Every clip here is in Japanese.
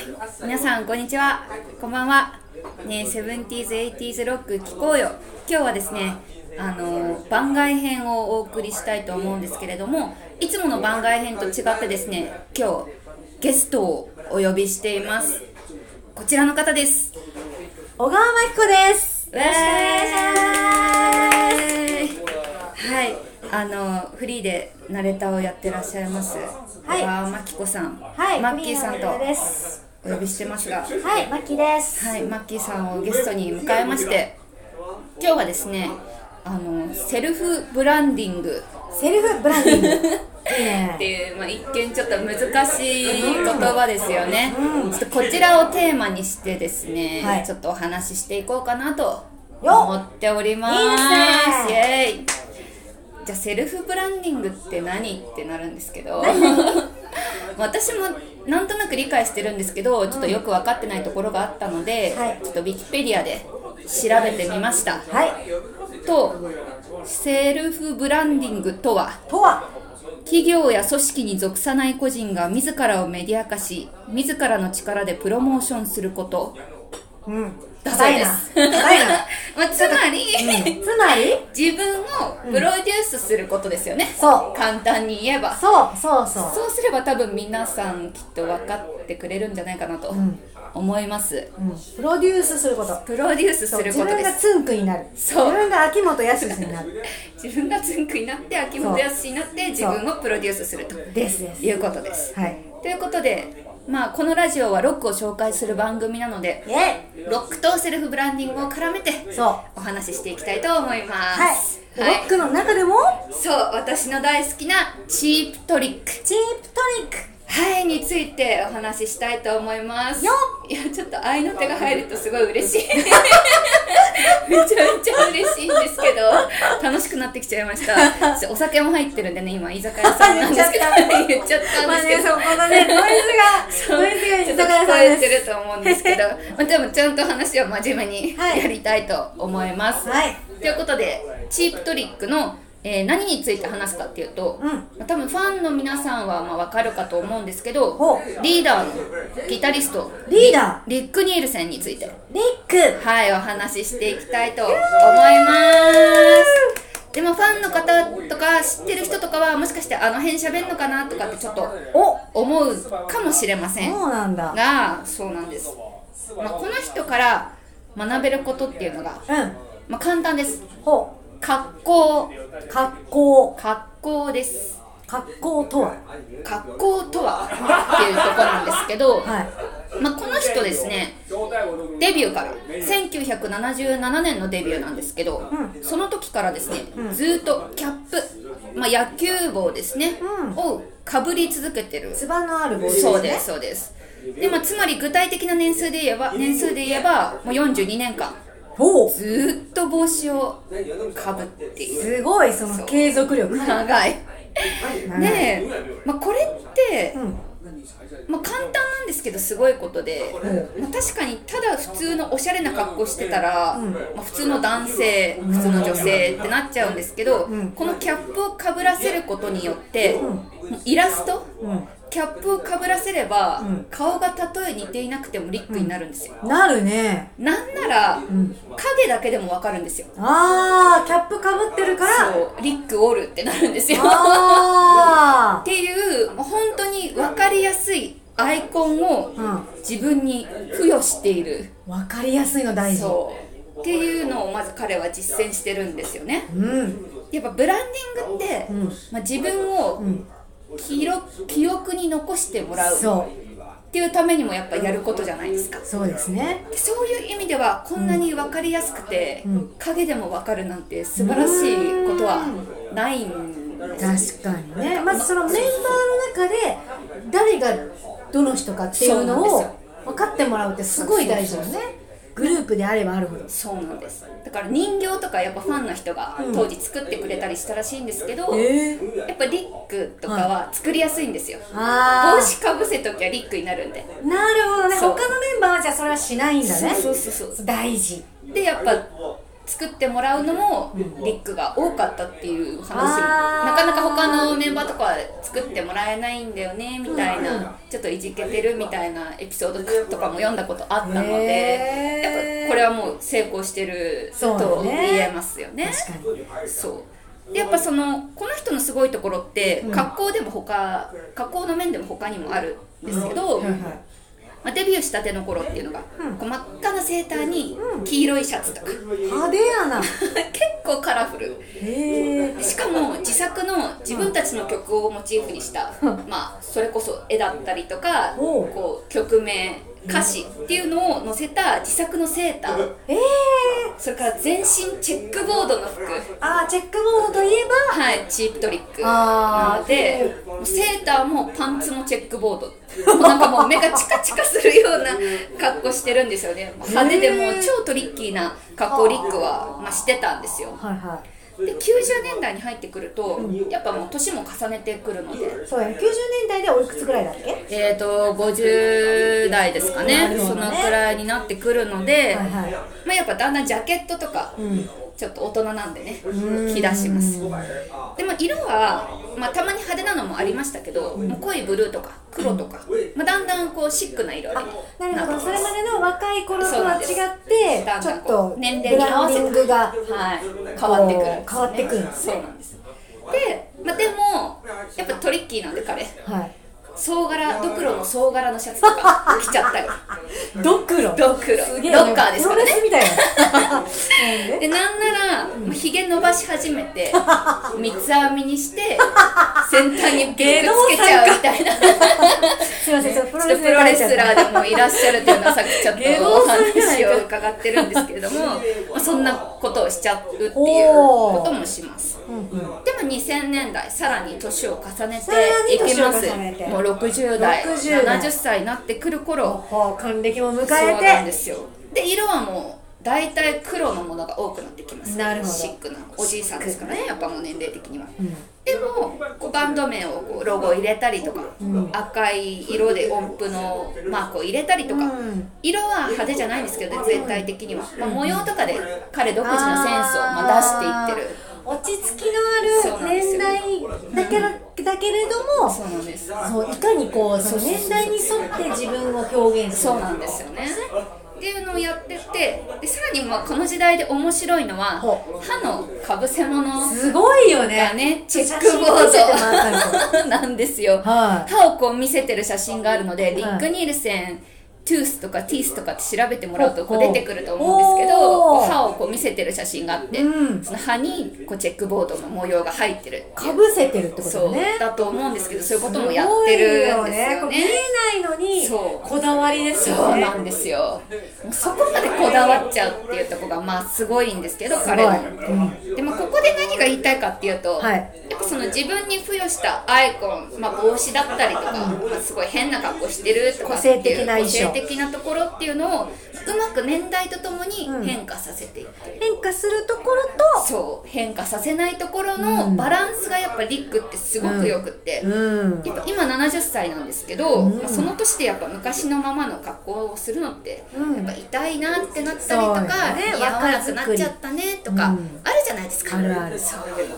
皆さんこんにちは。こんばんは。ねセブンティーズエイティーズロック聞こうよ。今日はですねあの番外編をお送りしたいと思うんですけれどもいつもの番外編と違ってですね今日ゲストをお呼びしています。こちらの方です。小川真紀子です。よろしくお願いします。はい。あのフリーでナレーターをやってらっしゃいます。はい。小川真紀子さん、はい、マッキーさんと。です。お呼びしてますが。はい、マッキーです。はい、マッキーさんをゲストに迎えまして今日はですねあのセルフブランディング。セルフブランディング。ってね。いう、まあ、一見ちょっと難しい言葉ですよね、ちょっとこちらをテーマにしてですね、はい。ちょっとお話ししていこうかなとよ思っております。イエーイ。じゃあセルフブランディングって何？ってなるんですけど。私もなんとなく理解してるんですけどちょっとよく分かってないところがあったので、はい。ちょっとウィキペディアで調べてみました。はい。とセルフブランディングとはとは、企業や組織に属さない個人が自らをメディア化し自らの力でプロモーションすることうん。だそうです硬いな。硬いな。まあ、つまり、つまり、自分をプロデュースすることですよね、そう。簡単に言えばそう、そうそう。そうすれば多分皆さんきっと分かってくれるんじゃないかなと思います、うん。プロデュースすること。プロデュースすることです自分がツンクになる。そう自分が秋元康になる。自分がつんくになって秋元康になって自分をプロデュースするとですです。いうことですはい。ということで、まあ、このラジオはロックを紹介する番組なのでロックとセルフブランディングを絡めてそう。お話ししていきたいと思いまはいす。ロックの中でも、そう私の大好きなチープトリックチープトリック。はいについてお話ししたいと思います。よいやちょっと愛の手が入るとすごい嬉しい。めちゃめちゃ嬉しいんですけど楽しくなってきちゃいました。お酒も入ってるんでね今居酒屋さんなんですけど。言っちゃった。まあね、んですけど。そこのね、ノイズが、ノイズが居ちょっと酒屋聞こえてさんです。ると思うんですけど、まあ、でもちゃんと話を真面目にはい。やりたいと思います。はい。ということでチープトリックの、えー何について話すかっていうと、うん。まあ多分ファンの皆さんはまあ分かるかと思うんですけどほリーダーのギタリストリーダリック・ニールセンについて。ー、リック。はいお話ししていきたいと思います。でもファンの方とか知ってる人とかはもしかしてあの辺喋んのかなとかってちょっとお。思うかもしれません。そうなんだ。がそうなんです、まあ、この人から学べることっていうのが、うん。まあ、簡単です。ほ格好。う。格好。格好です格好とは？格好とは？っていうところなんですけど、はい。まあ、この人ですねデビューから1977年のデビューなんですけど、うその時からですね、ずっとキャップ、まあ、野球帽ですね、うんをかぶり続けてるつばのあるボールですね。そうですそうですで、まあ、つまり具体的な年数で言えば年数で言えばもう42年間。ずーっと帽子をかぶっている。すごい、その継続力。長い。で、まあ、これって、うん。まあ、簡単なんですけどすごいことで、まあ、確かにただ普通のおしゃれな格好してたら、まあ、普通の男性普通の女性ってなっちゃうんですけど、ん。このキャップをかぶらせることによって、イラスト、うん。キャップをかぶらせれば、ん顔がたとえ似ていなくてもリックになるんですよ、なるね。なんなら、影だけでもわかるんですよあー、キャップかぶってるから。そうリックおるってなるんですよあ っていうもう本当に分かりやすいアイコンをー。うん。自分に付与しているわかりやすいの大事。そうっていうのをまず彼は実践してるんですよねうん。やっぱブランディングって、んまあ、自分をん記録記憶に残してもらう。っていうためにもやっぱやることじゃないですかそうですね。でそういう意味ではこんなに分かりやすくて、ん影でも分かるなんて素晴らしいことはないんです確かにね。まずそのメンバーの中で、誰がどの人かっていうのを分かってもらうってすごい大事よね。グループであればあるほど。そうなんですだから人形とかやっぱファンの人が当時作ってくれたりしたらしいんですけど、えー、やっぱリックとかは作りやすいんですよ、あ帽子かぶせときはリックになるんでー。なるほどね。そう他のメンバーはじゃあそれはしないんだね。そうそうそう大事。でやっぱ作ってもらうのもリックが多かったっていう話。なかなか他のメンバーとかは作ってもらえないんだよねみたいな。ちょっといじけてるみたいなエピソードとかも読んだことあったのでやっぱこれはもう成功してるそうだとね言えますよね。そうでやっぱそのこの人のすごいところって格好でも他格好の面でも他にもあるんですけど、はいはいまあ、デビューしたての頃っていうのが、こう真っ赤なセーターに黄色いシャツとか、派手やな。結構カラフル。しかも自作の自分たちの曲をモチーフにした、まあそれこそ絵だったりとか、おう。こう曲名歌詞っていうのを載せた自作のセーター。ええ。それから全身チェックボードの服。あーチェックボードといえば。はいチープトリックあーなのでセーターもパンツもチェックボードなんかもう目がチカチカするような格好してるんですよね。派手でもう超トリッキーな格好をリックは、まあ、してたんですよ。はいはで90年代に入ってくるとやっぱもう年も重ねてくるので。いそうや90年代でおいくつぐらいだっけ？えーと50代ですかね。ね。そのくらいになってくるので、はいはい。まあ、やっぱだんだんジャケットとか、んちょっと大人なんでね着出します。でも色は、まあ、たまに派手なのもありましたけど、もう濃いブルーとか黒とか、まあ、だんだんこうシックな色になるほど。それまでの若い頃とは違ってだんちょっだんことう年齢ブに合わせてはい、変わってくるね、変わってくるんですそうなんですで、まあ、でもやっぱトリッキーなんで彼。はい総柄ドクロの総柄のシャツとか着ちゃったり ドクロ？ドクロ。すげえ。ロッカーですからね。みたいな。で？なんなら、まあ、ひげ伸ばし始めて三つ編みにして先端にピックつけちゃうみたいな。すいませんちょっとプロレスラーでもいらっしゃるっていうのはさっきちょっとお話を伺ってるんですけれども、まあ、そんなことをしちゃうっていうこともします。でも2000年代さらに年を重ねていきます。もう60代60代70歳になってくる頃還暦も迎そうなんえてですよ。で色はもう大体黒のものが多くなってきます。なるほど。シックなおじいさんですからねやっぱもう年齢的には、でもこうバンド名をこうロゴを入れたりとか、赤い色で音符のマークを入れたりとか、うん。色は派手じゃないんですけどね全体的には、まあ、模様とかで彼独自のセンスをまあ出していってる。落ち着きのある年代だけだだけれどもそうなんです。そういかにこうその年代に沿って自分を表現するそうなんですよね。っていうのをやっててでさらにまあこの時代で面白いのはほ歯のかぶせ物すごいよがね。ねチェックボード なんですよ、はい。歯をこう見せてる写真があるので、リック・ニールセントゥースとかティースとかって調べてもらうとこう出てくると思うんですけど歯をこう見せてる写真があって、うん。その歯にこうチェックボードの模様が入ってる。かぶせてるってことそうだねだと思うんですけどそういうこともやってるんですよこう見ねえないのにこだわりですよね。そうなんですよ。そこまでこだわっちゃうっていうところがまあすごいんですけど彼の、でもここで何が言いたいかっていうと、はいその自分に付与したアイコン、まあ、帽子だったりとか、まあ、すごい変な格好してるとか個性的な個性的なところっていうのをうまく年代とともに変化させていってる、変化するところとそう。変化させないところのバランスがやっぱリックってすごくよくって、うん。やっぱ今70歳なんですけど、まあその年でやっぱ昔のままの格好をするのって、うん。やっぱ痛いなってなったりとか、ね。似合わなくなっちゃったねとか、うん。あるじゃないですか。あるある。そう。いうの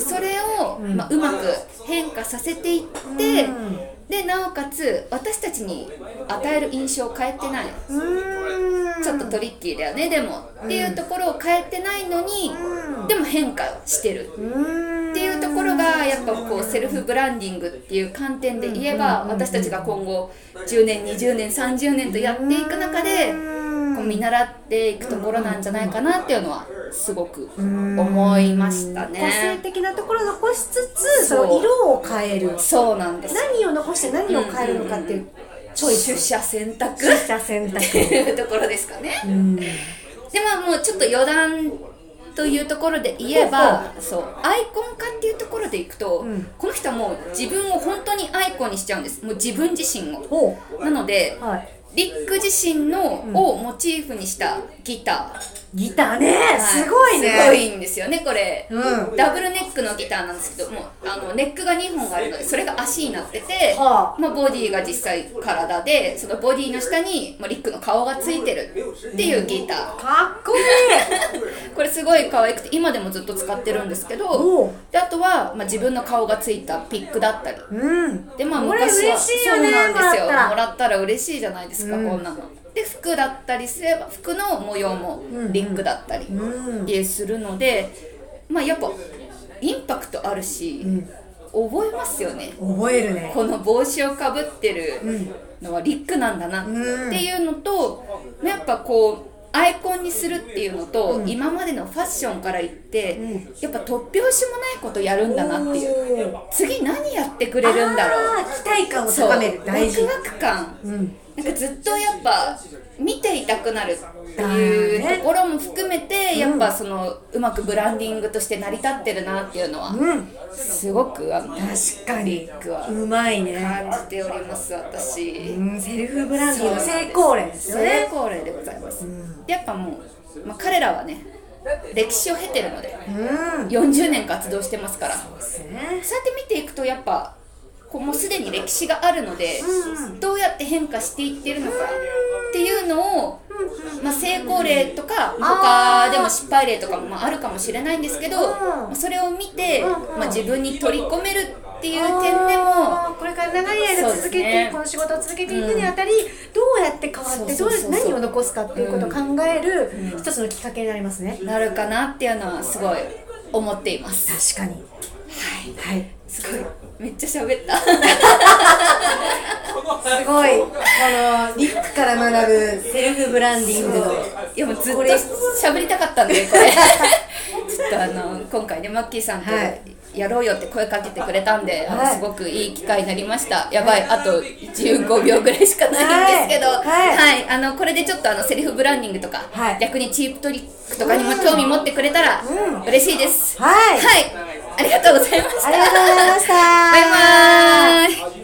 それを、まあ、うまく変化させていって、うん。でなおかつ私たちに与える印象を変えてない、うん。ちょっとトリッキーだよねでも、っていうところを変えてないのに、うん。でも変化してる。うん。っていうところがやっぱこうセルフブランディングっていう観点で言えば私たちが今後10年20年30年とやっていく中でこう見習っていくところなんじゃないかなっていうのはすごく思いました個性ね的なところを残しつつその色を変える。そうなんです。何を残して何を変えるのかっていうチョイス。取捨選択。取捨選択。っていうところですかね。うん。でまあもうちょっと余談というところで言えばそう。アイコン化っていうところでいくと、うん。この人はもう自分を本当にアイコンにしちゃうんです。もう自分自身を。ほなのでうはい。リック自身のをモチーフにしたギター、ギターね、はい。すごいね。すごいんですよねこれ、うん。ダブルネックのギターなんですけどもあのネックが2本あるのでそれが足になってて、はあ。まあ、ボディが実際体でそのボディの下に、まあ、リックの顔がついてるっていうギター。かっこいい。これすごい可愛くて今でもずっと使ってるんですけおどう。であとは、まあ、自分の顔がついたピックだったり。うん。でまあ昔はそうなんですよ。もらったもらったら嬉しいじゃないですか、うん。こんなので服だったりすれば服の模様もリックだったりするので、まあやっぱインパクトあるし、覚えますよね。覚えるね。この帽子をかぶってるのはリックなんだなっていうのと、やっぱこうアイコンにするっていうのと、今までのファッションから言って、やっぱ突拍子もないことやるんだなっていう。次何やってくれるんだろう。期待感を高める。大事。ワクワク感、うんなんかずっとやっぱ見ていたくなるっていうところも含めて、やっぱそのうまくブランディングとして成り立ってるなっていうのは、うん。すごくあの確かに。うまいね。感じております私、うんセルフブランディングの成功例ですよ成ね功例でございます、でやっぱもう、まあ、彼らはね歴史を経てるのでうん。40年活動してますから。そうやって見ていくとやっぱこうもうすでに歴史があるので、どうやって変化していってるのかっていうのを、まあ、成功例とか他でも失敗例とかもまああるかもしれないんですけど、まあそれを見て、まあ、自分に取り込めるっていう点でもこれから長い間続けて、ね。この仕事を続けていくにあたり、どうやって変わってどう何を残すかっていうことを考える一つのきっかけになりますね、なるかなっていうのはすごい思っています。確かに。はい、はい、すごい。めっちゃ喋った。すごい。このリックから学ぶセルフブランディング。のいやもうずっと喋りたかったんでこれ。ちょっとあの今回ねマッキーさんとはい。やろうよって声かけてくれたんで、あのはい。すごくいい機会になりました。やばい。あと15秒ぐらいしかないんですけど。は、はい。い。あのこれでちょっとあのセルフブランディングとか、はい。逆にチープトリックとかにも興味持ってくれたらうん。嬉しいです、はい。はい、ありがとうございました。ありがとうございました。バイバーイ